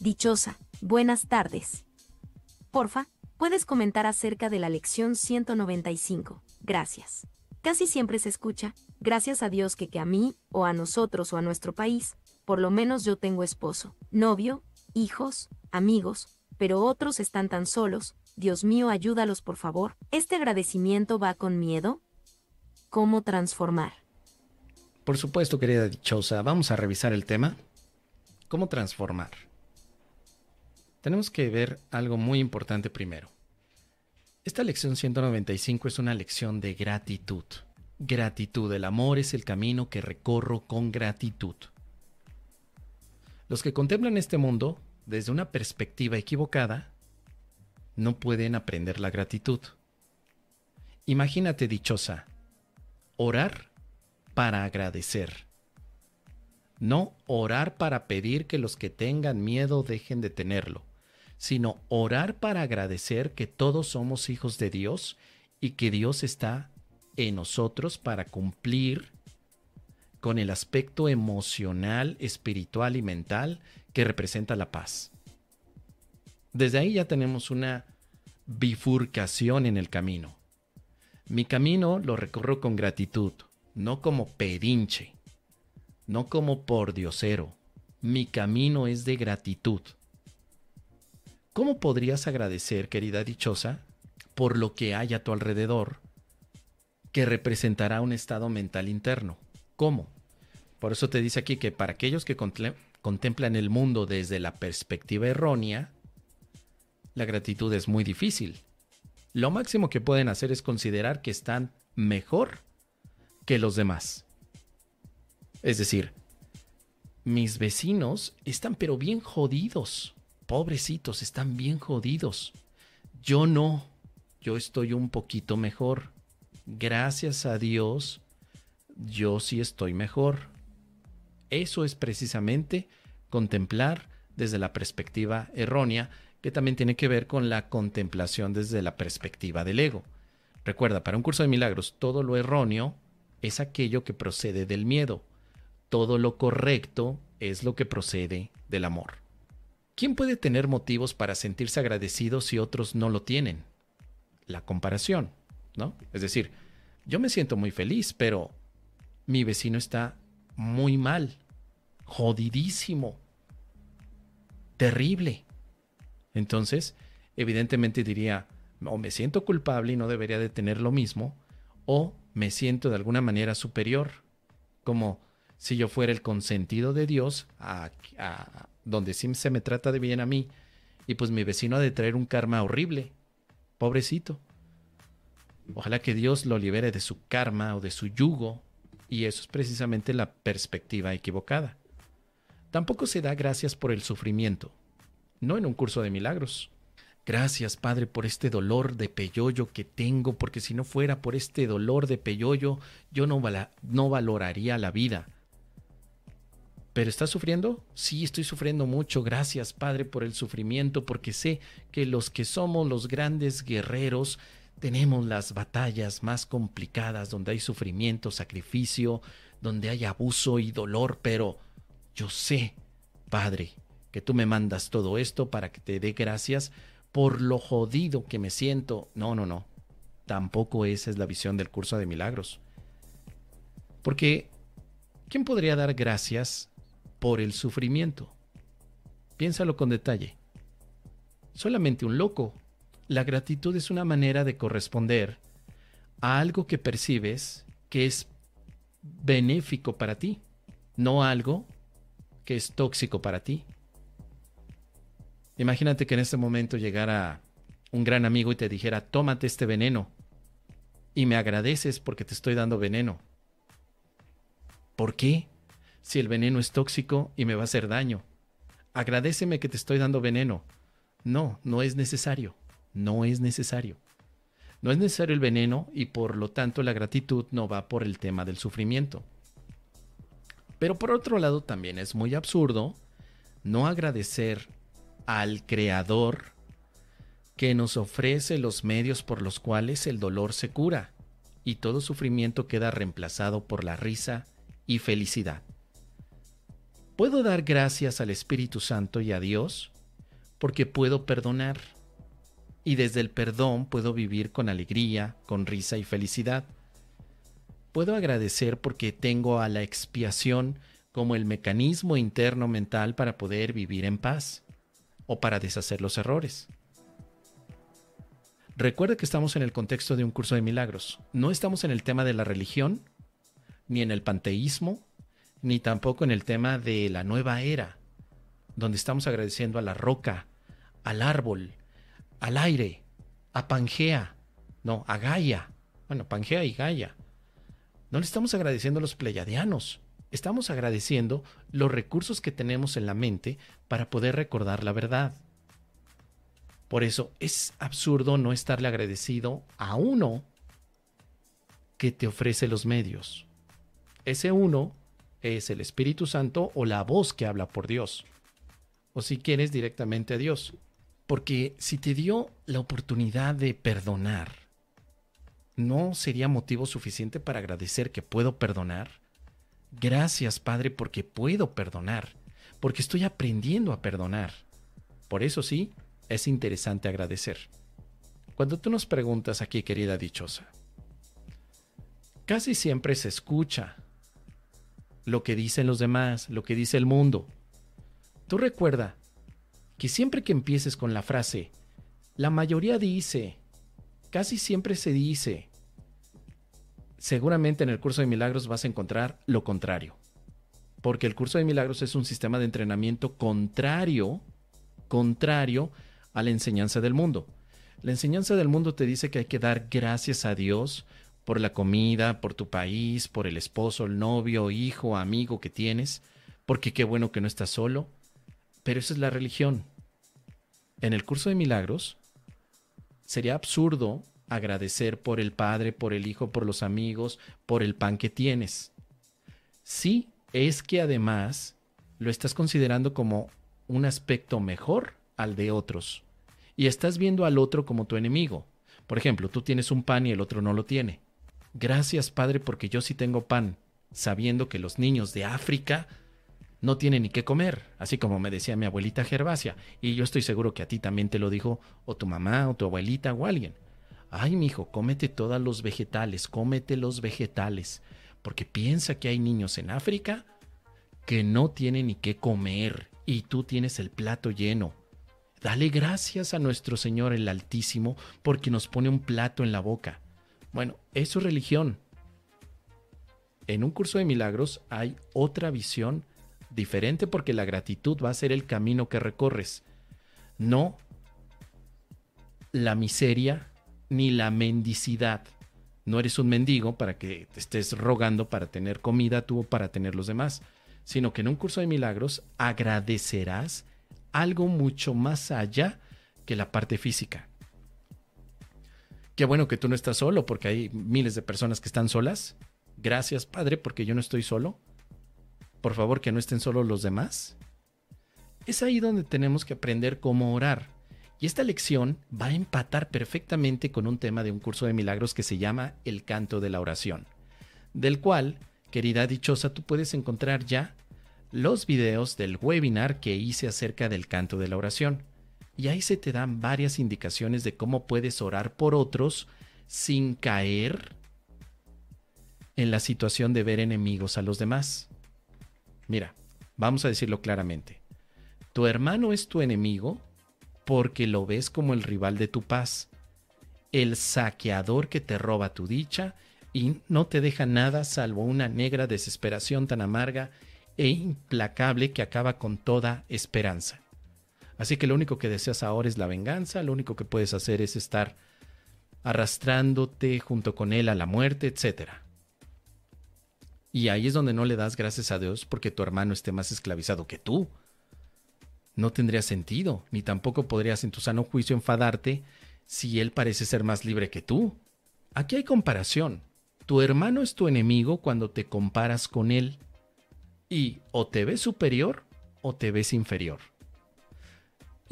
Dichosa, buenas tardes. Porfa, puedes comentar acerca de la lección 195. Gracias. Casi siempre se escucha, gracias a Dios que que a mí, o a nosotros o a nuestro país, por lo menos yo tengo esposo, novio, hijos, amigos, pero otros están tan solos, Dios mío ayúdalos por favor. ¿Este agradecimiento va con miedo? ¿Cómo transformar? Por supuesto, querida dichosa, vamos a revisar el tema. ¿Cómo transformar? Tenemos que ver algo muy importante primero. Esta lección 195 es una lección de gratitud. Gratitud, el amor es el camino que recorro con gratitud. Los que contemplan este mundo desde una perspectiva equivocada no pueden aprender la gratitud. Imagínate dichosa, orar para agradecer. No orar para pedir que los que tengan miedo dejen de tenerlo sino orar para agradecer que todos somos hijos de Dios y que Dios está en nosotros para cumplir con el aspecto emocional, espiritual y mental que representa la paz. Desde ahí ya tenemos una bifurcación en el camino. Mi camino lo recorro con gratitud, no como pedinche, no como por diosero. Mi camino es de gratitud. ¿Cómo podrías agradecer, querida dichosa, por lo que hay a tu alrededor que representará un estado mental interno? ¿Cómo? Por eso te dice aquí que para aquellos que contemplan el mundo desde la perspectiva errónea, la gratitud es muy difícil. Lo máximo que pueden hacer es considerar que están mejor que los demás. Es decir, mis vecinos están pero bien jodidos pobrecitos, están bien jodidos. Yo no, yo estoy un poquito mejor. Gracias a Dios, yo sí estoy mejor. Eso es precisamente contemplar desde la perspectiva errónea, que también tiene que ver con la contemplación desde la perspectiva del ego. Recuerda, para un curso de milagros, todo lo erróneo es aquello que procede del miedo. Todo lo correcto es lo que procede del amor. ¿Quién puede tener motivos para sentirse agradecido si otros no lo tienen? La comparación, ¿no? Es decir, yo me siento muy feliz, pero mi vecino está muy mal, jodidísimo, terrible. Entonces, evidentemente diría, o me siento culpable y no debería de tener lo mismo, o me siento de alguna manera superior, como si yo fuera el consentido de Dios a, donde sí se me trata de bien a mí, y pues mi vecino ha de traer un karma horrible. Pobrecito. Ojalá que Dios lo libere de su karma o de su yugo, y eso es precisamente la perspectiva equivocada. Tampoco se da gracias por el sufrimiento, no en un curso de milagros. Gracias, Padre, por este dolor de peyoyo que tengo, porque si no fuera por este dolor de peyoyo, yo no valoraría la vida. ¿Pero estás sufriendo? Sí, estoy sufriendo mucho. Gracias, Padre, por el sufrimiento, porque sé que los que somos los grandes guerreros tenemos las batallas más complicadas, donde hay sufrimiento, sacrificio, donde hay abuso y dolor, pero yo sé, Padre, que tú me mandas todo esto para que te dé gracias por lo jodido que me siento. No, no, no. Tampoco esa es la visión del curso de milagros. Porque, ¿quién podría dar gracias por el sufrimiento. Piénsalo con detalle. Solamente un loco. La gratitud es una manera de corresponder a algo que percibes que es benéfico para ti, no algo que es tóxico para ti. Imagínate que en este momento llegara un gran amigo y te dijera, tómate este veneno y me agradeces porque te estoy dando veneno. ¿Por qué? Si el veneno es tóxico y me va a hacer daño. Agradeceme que te estoy dando veneno. No, no es necesario. No es necesario. No es necesario el veneno y por lo tanto la gratitud no va por el tema del sufrimiento. Pero por otro lado también es muy absurdo no agradecer al Creador que nos ofrece los medios por los cuales el dolor se cura y todo sufrimiento queda reemplazado por la risa y felicidad. Puedo dar gracias al Espíritu Santo y a Dios porque puedo perdonar. Y desde el perdón puedo vivir con alegría, con risa y felicidad. Puedo agradecer porque tengo a la expiación como el mecanismo interno mental para poder vivir en paz o para deshacer los errores. Recuerda que estamos en el contexto de un curso de milagros. No estamos en el tema de la religión, ni en el panteísmo, ni tampoco en el tema de la nueva era, donde estamos agradeciendo a la roca, al árbol, al aire, a Pangea, no, a Gaia. Bueno, Pangea y Gaia. No le estamos agradeciendo a los pleiadianos, estamos agradeciendo los recursos que tenemos en la mente para poder recordar la verdad. Por eso es absurdo no estarle agradecido a uno que te ofrece los medios. Ese uno es el Espíritu Santo o la voz que habla por Dios. O si quieres directamente a Dios. Porque si te dio la oportunidad de perdonar, ¿no sería motivo suficiente para agradecer que puedo perdonar? Gracias, Padre, porque puedo perdonar, porque estoy aprendiendo a perdonar. Por eso sí, es interesante agradecer. Cuando tú nos preguntas aquí, querida dichosa, casi siempre se escucha lo que dicen los demás, lo que dice el mundo. Tú recuerda que siempre que empieces con la frase, la mayoría dice, casi siempre se dice, seguramente en el curso de milagros vas a encontrar lo contrario. Porque el curso de milagros es un sistema de entrenamiento contrario, contrario a la enseñanza del mundo. La enseñanza del mundo te dice que hay que dar gracias a Dios por la comida, por tu país, por el esposo, el novio, hijo, amigo que tienes, porque qué bueno que no estás solo. Pero esa es la religión. En el curso de milagros, sería absurdo agradecer por el Padre, por el Hijo, por los amigos, por el pan que tienes. Sí, es que además lo estás considerando como un aspecto mejor al de otros. Y estás viendo al otro como tu enemigo. Por ejemplo, tú tienes un pan y el otro no lo tiene. Gracias, Padre, porque yo sí tengo pan, sabiendo que los niños de África no tienen ni qué comer, así como me decía mi abuelita Gervasia, y yo estoy seguro que a ti también te lo dijo o tu mamá o tu abuelita o alguien. Ay, mi hijo, cómete todos los vegetales, cómete los vegetales, porque piensa que hay niños en África que no tienen ni qué comer y tú tienes el plato lleno. Dale gracias a nuestro Señor el Altísimo porque nos pone un plato en la boca. Bueno, es religión. En un curso de milagros hay otra visión diferente porque la gratitud va a ser el camino que recorres, no la miseria ni la mendicidad. No eres un mendigo para que te estés rogando para tener comida tú o para tener los demás, sino que en un curso de milagros agradecerás algo mucho más allá que la parte física. Qué bueno que tú no estás solo, porque hay miles de personas que están solas. Gracias, Padre, porque yo no estoy solo. Por favor, que no estén solo los demás. Es ahí donde tenemos que aprender cómo orar. Y esta lección va a empatar perfectamente con un tema de un curso de milagros que se llama el canto de la oración, del cual, querida dichosa, tú puedes encontrar ya los videos del webinar que hice acerca del canto de la oración. Y ahí se te dan varias indicaciones de cómo puedes orar por otros sin caer en la situación de ver enemigos a los demás. Mira, vamos a decirlo claramente. Tu hermano es tu enemigo porque lo ves como el rival de tu paz, el saqueador que te roba tu dicha y no te deja nada salvo una negra desesperación tan amarga e implacable que acaba con toda esperanza. Así que lo único que deseas ahora es la venganza, lo único que puedes hacer es estar arrastrándote junto con él a la muerte, etc. Y ahí es donde no le das gracias a Dios porque tu hermano esté más esclavizado que tú. No tendría sentido, ni tampoco podrías en tu sano juicio enfadarte si él parece ser más libre que tú. Aquí hay comparación. Tu hermano es tu enemigo cuando te comparas con él y o te ves superior o te ves inferior.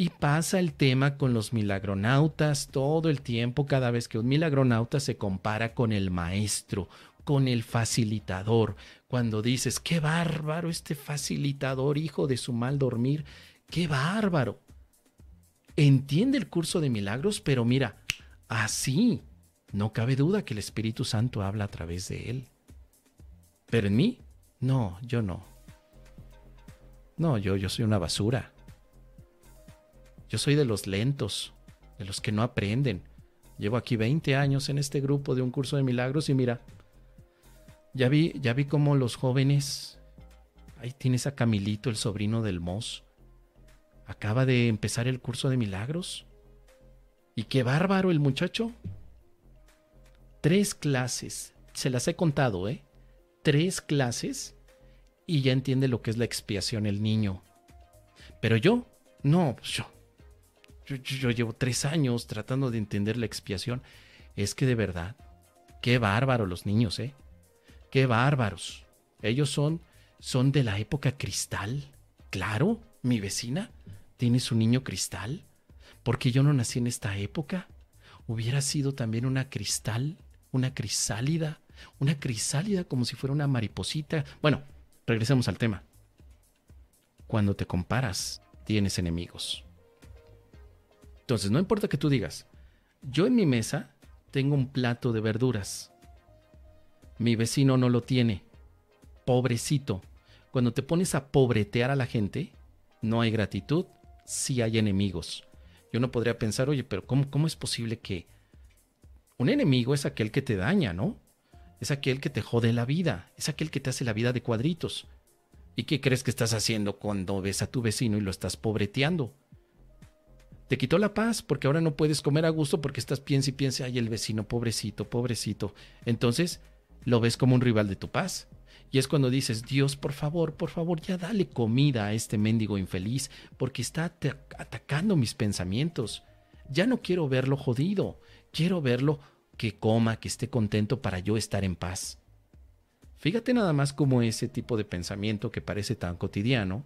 Y pasa el tema con los milagronautas todo el tiempo, cada vez que un milagronauta se compara con el maestro, con el facilitador. Cuando dices, qué bárbaro este facilitador, hijo de su mal dormir, qué bárbaro. Entiende el curso de milagros, pero mira, así no cabe duda que el Espíritu Santo habla a través de él. Pero en mí, no, yo no. No, yo, yo soy una basura. Yo soy de los lentos, de los que no aprenden. Llevo aquí 20 años en este grupo de un curso de milagros y mira, ya vi, ya vi cómo los jóvenes, ahí tienes a Camilito, el sobrino del Mos, acaba de empezar el curso de milagros. Y qué bárbaro el muchacho. Tres clases, se las he contado, ¿eh? Tres clases y ya entiende lo que es la expiación el niño. Pero yo, no, pues yo, llevo tres años tratando de entender la expiación. Es que de verdad, qué bárbaro los niños, ¿eh? Qué bárbaros. Ellos son, son de la época cristal. Claro, mi vecina tiene su niño cristal. Porque yo no nací en esta época. Hubiera sido también una cristal, una crisálida, una crisálida como si fuera una mariposita. Bueno, regresemos al tema. Cuando te comparas, tienes enemigos. Entonces, no importa que tú digas, yo en mi mesa tengo un plato de verduras. Mi vecino no lo tiene. Pobrecito. Cuando te pones a pobretear a la gente, no hay gratitud, sí hay enemigos. Yo no podría pensar, oye, pero ¿cómo, cómo es posible que un enemigo es aquel que te daña, ¿no? Es aquel que te jode la vida, es aquel que te hace la vida de cuadritos. ¿Y qué crees que estás haciendo cuando ves a tu vecino y lo estás pobreteando? Te quitó la paz porque ahora no puedes comer a gusto porque estás piensa y piensa, ay, el vecino, pobrecito, pobrecito. Entonces lo ves como un rival de tu paz. Y es cuando dices, Dios, por favor, por favor, ya dale comida a este mendigo infeliz porque está atacando mis pensamientos. Ya no quiero verlo jodido, quiero verlo que coma, que esté contento para yo estar en paz. Fíjate nada más como ese tipo de pensamiento que parece tan cotidiano,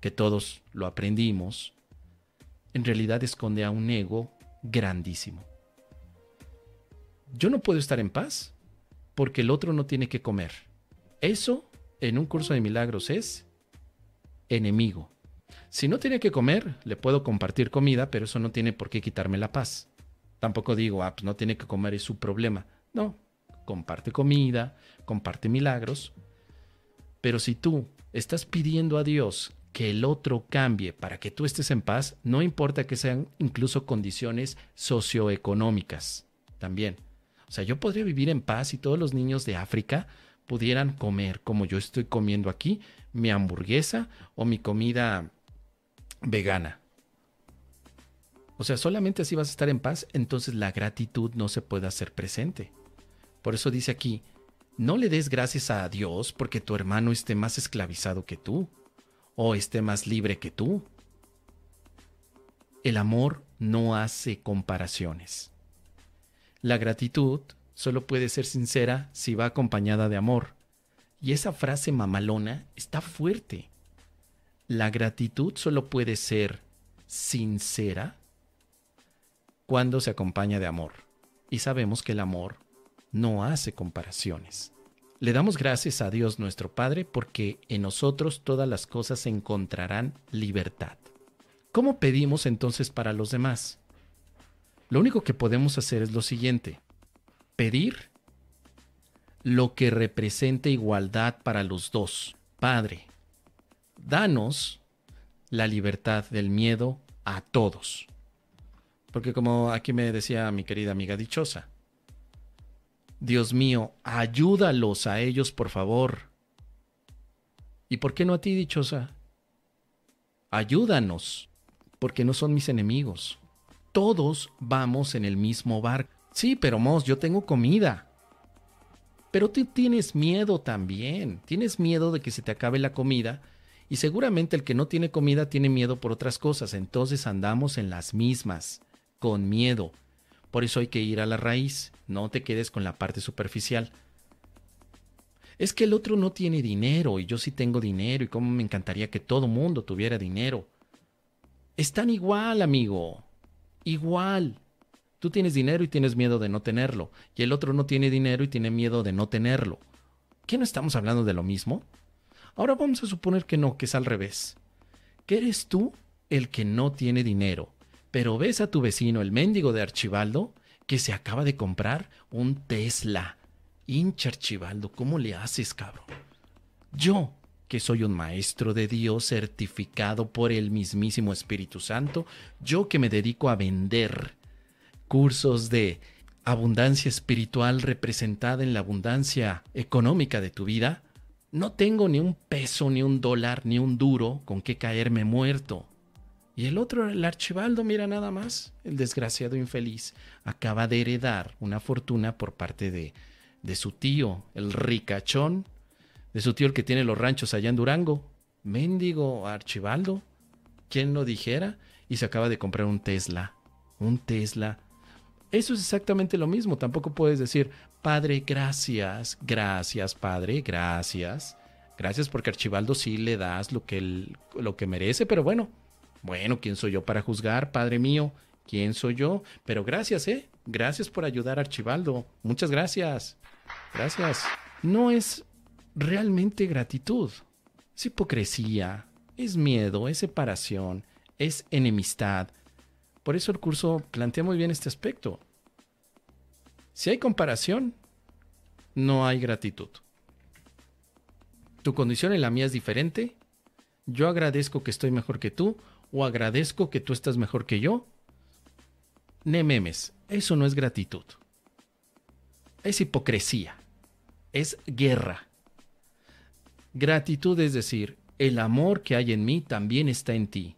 que todos lo aprendimos, en realidad esconde a un ego grandísimo. Yo no puedo estar en paz porque el otro no tiene que comer. Eso en un curso de milagros es enemigo. Si no tiene que comer, le puedo compartir comida, pero eso no tiene por qué quitarme la paz. Tampoco digo, ah, pues no tiene que comer, es su problema. No, comparte comida, comparte milagros. Pero si tú estás pidiendo a Dios que el otro cambie para que tú estés en paz, no importa que sean incluso condiciones socioeconómicas también. O sea, yo podría vivir en paz si todos los niños de África pudieran comer como yo estoy comiendo aquí, mi hamburguesa o mi comida vegana. O sea, solamente así vas a estar en paz, entonces la gratitud no se puede hacer presente. Por eso dice aquí, no le des gracias a Dios porque tu hermano esté más esclavizado que tú o esté más libre que tú. El amor no hace comparaciones. La gratitud solo puede ser sincera si va acompañada de amor. Y esa frase mamalona está fuerte. La gratitud solo puede ser sincera cuando se acompaña de amor. Y sabemos que el amor no hace comparaciones. Le damos gracias a Dios nuestro Padre porque en nosotros todas las cosas encontrarán libertad. ¿Cómo pedimos entonces para los demás? Lo único que podemos hacer es lo siguiente. Pedir lo que represente igualdad para los dos. Padre, danos la libertad del miedo a todos. Porque como aquí me decía mi querida amiga dichosa, Dios mío, ayúdalos a ellos, por favor. ¿Y por qué no a ti, dichosa? Ayúdanos, porque no son mis enemigos. Todos vamos en el mismo barco. Sí, pero Mos, yo tengo comida. Pero tú tienes miedo también. Tienes miedo de que se te acabe la comida. Y seguramente el que no tiene comida tiene miedo por otras cosas. Entonces andamos en las mismas, con miedo. Por eso hay que ir a la raíz, no te quedes con la parte superficial. Es que el otro no tiene dinero y yo sí tengo dinero y cómo me encantaría que todo mundo tuviera dinero. Están igual, amigo. Igual. Tú tienes dinero y tienes miedo de no tenerlo, y el otro no tiene dinero y tiene miedo de no tenerlo. ¿Qué no estamos hablando de lo mismo? Ahora vamos a suponer que no, que es al revés. Que eres tú el que no tiene dinero, pero ves a tu vecino, el mendigo de Archibaldo, que se acaba de comprar un Tesla. Hincha Archibaldo, ¿cómo le haces, cabrón? Yo, que soy un maestro de Dios certificado por el mismísimo Espíritu Santo, yo que me dedico a vender cursos de abundancia espiritual representada en la abundancia económica de tu vida, no tengo ni un peso, ni un dólar, ni un duro con que caerme muerto. Y el otro, el archibaldo, mira nada más, el desgraciado infeliz, acaba de heredar una fortuna por parte de, de su tío, el ricachón, de su tío el que tiene los ranchos allá en Durango. Mendigo archibaldo, ¿quién lo dijera? Y se acaba de comprar un Tesla, un Tesla eso es exactamente lo mismo. Tampoco puedes decir, Padre, gracias, gracias, Padre, gracias. Gracias porque Archibaldo sí le das lo que, lo que merece, pero bueno, bueno, ¿quién soy yo para juzgar, Padre mío? ¿Quién soy yo? Pero gracias, ¿eh? Gracias por ayudar a Archibaldo. Muchas gracias. Gracias. No es realmente gratitud. Es hipocresía, es miedo, es separación, es enemistad, por eso el curso plantea muy bien este aspecto. Si hay comparación, no hay gratitud. Tu condición y la mía es diferente. Yo agradezco que estoy mejor que tú o agradezco que tú estás mejor que yo. Nememes, eso no es gratitud. Es hipocresía. Es guerra. Gratitud es decir, el amor que hay en mí también está en ti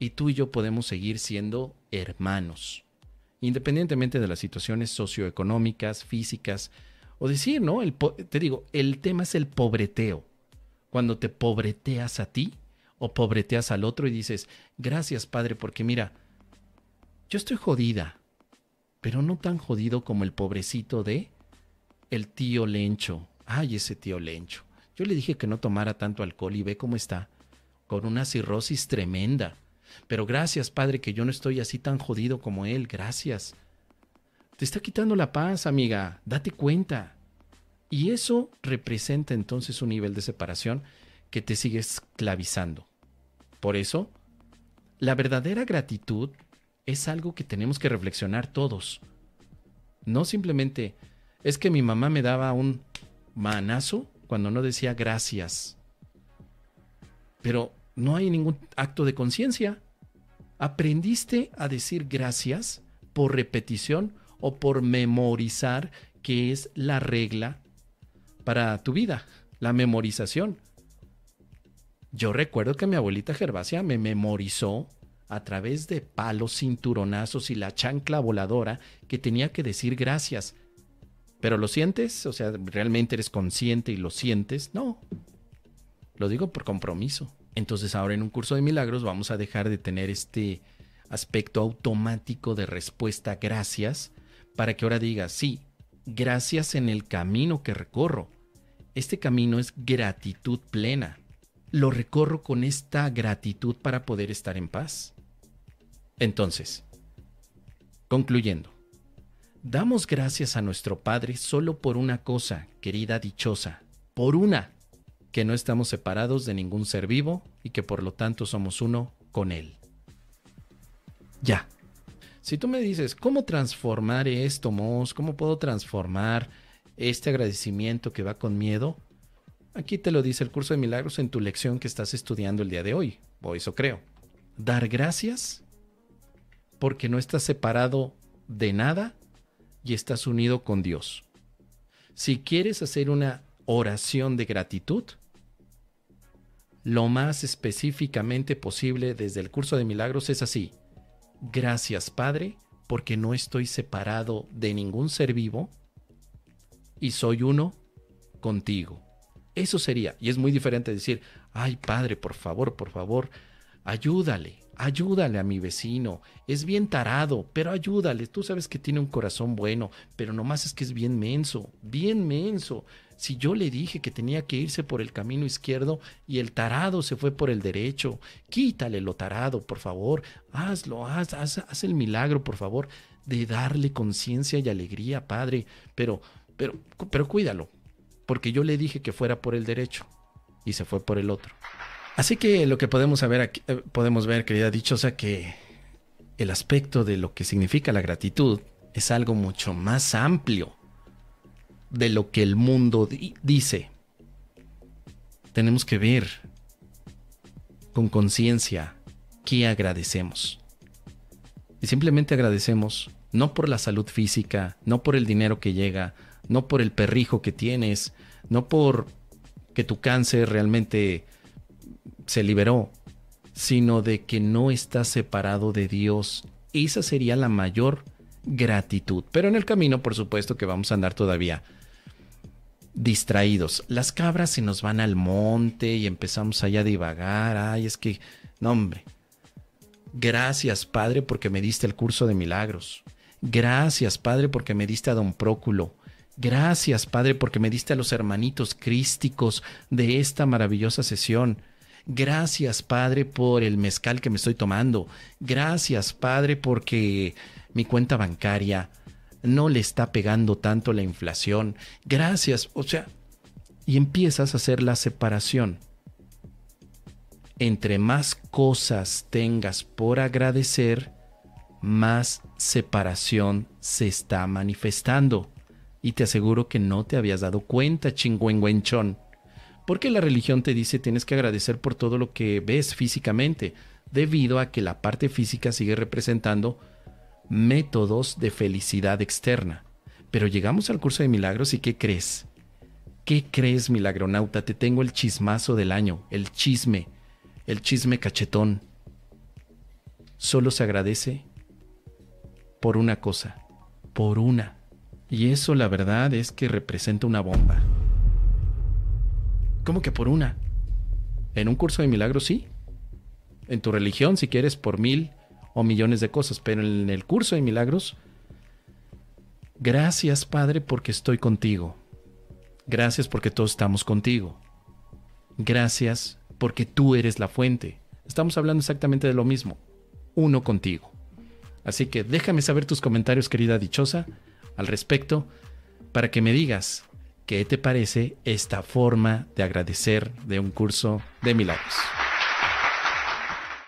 y tú y yo podemos seguir siendo hermanos, independientemente de las situaciones socioeconómicas, físicas, o decir, ¿no? El, te digo, el tema es el pobreteo. Cuando te pobreteas a ti o pobreteas al otro y dices, gracias Padre, porque mira, yo estoy jodida, pero no tan jodido como el pobrecito de el tío Lencho. Ay, ese tío Lencho. Yo le dije que no tomara tanto alcohol y ve cómo está, con una cirrosis tremenda. Pero gracias, Padre, que yo no estoy así tan jodido como Él. Gracias. Te está quitando la paz, amiga. Date cuenta. Y eso representa entonces un nivel de separación que te sigue esclavizando. Por eso, la verdadera gratitud es algo que tenemos que reflexionar todos. No simplemente es que mi mamá me daba un manazo cuando no decía gracias. Pero no hay ningún acto de conciencia. Aprendiste a decir gracias por repetición o por memorizar, que es la regla para tu vida, la memorización. Yo recuerdo que mi abuelita Gervasia me memorizó a través de palos, cinturonazos y la chancla voladora que tenía que decir gracias. ¿Pero lo sientes? O sea, ¿realmente eres consciente y lo sientes? No. Lo digo por compromiso. Entonces ahora en un curso de milagros vamos a dejar de tener este aspecto automático de respuesta gracias para que ahora digas, sí, gracias en el camino que recorro. Este camino es gratitud plena. Lo recorro con esta gratitud para poder estar en paz. Entonces, concluyendo, damos gracias a nuestro Padre solo por una cosa, querida dichosa, por una que no estamos separados de ningún ser vivo y que por lo tanto somos uno con Él. Ya. Si tú me dices, ¿cómo transformar esto, Mos? ¿Cómo puedo transformar este agradecimiento que va con miedo? Aquí te lo dice el curso de milagros en tu lección que estás estudiando el día de hoy, o eso creo. Dar gracias porque no estás separado de nada y estás unido con Dios. Si quieres hacer una oración de gratitud, lo más específicamente posible desde el curso de milagros es así. Gracias Padre, porque no estoy separado de ningún ser vivo y soy uno contigo. Eso sería, y es muy diferente decir, ay Padre, por favor, por favor, ayúdale, ayúdale a mi vecino. Es bien tarado, pero ayúdale. Tú sabes que tiene un corazón bueno, pero nomás es que es bien menso, bien menso Si yo le dije que tenía que irse por el camino izquierdo y el tarado se fue por el derecho, quítale lo tarado, por favor, hazlo, haz, haz, haz el milagro, por favor, de darle conciencia y alegría, Padre, pero, pero, pero cuídalo, porque yo le dije que fuera por el derecho y se fue por el otro. Así que lo que podemos, saber aquí, eh, podemos ver, querida dichosa, que el aspecto de lo que significa la gratitud es algo mucho más amplio de lo que el mundo dice. Tenemos que ver con conciencia qué agradecemos. Y simplemente agradecemos no por la salud física, no por el dinero que llega, no por el perrijo que tienes, no por que tu cáncer realmente se liberó, sino de que no estás separado de Dios. Esa sería la mayor gratitud. Pero en el camino, por supuesto que vamos a andar todavía distraídos. Las cabras se nos van al monte y empezamos allá a divagar. Ay, es que, no hombre. Gracias, Padre, porque me diste el curso de milagros. Gracias, Padre, porque me diste a don Próculo. Gracias, Padre, porque me diste a los hermanitos crísticos de esta maravillosa sesión. Gracias, Padre, por el mezcal que me estoy tomando. Gracias, Padre, porque mi cuenta bancaria no le está pegando tanto la inflación. Gracias, o sea, y empiezas a hacer la separación. Entre más cosas tengas por agradecer, más separación se está manifestando. Y te aseguro que no te habías dado cuenta, chingüengüenchón. Porque la religión te dice tienes que agradecer por todo lo que ves físicamente, debido a que la parte física sigue representando métodos de felicidad externa. Pero llegamos al curso de milagros y ¿qué crees? ¿Qué crees, milagronauta? Te tengo el chismazo del año, el chisme, el chisme cachetón. Solo se agradece por una cosa, por una. Y eso la verdad es que representa una bomba. ¿Cómo que por una? En un curso de milagros sí. En tu religión, si quieres, por mil o millones de cosas, pero en el curso de milagros, gracias Padre porque estoy contigo. Gracias porque todos estamos contigo. Gracias porque tú eres la fuente. Estamos hablando exactamente de lo mismo. Uno contigo. Así que déjame saber tus comentarios, querida dichosa, al respecto, para que me digas qué te parece esta forma de agradecer de un curso de milagros.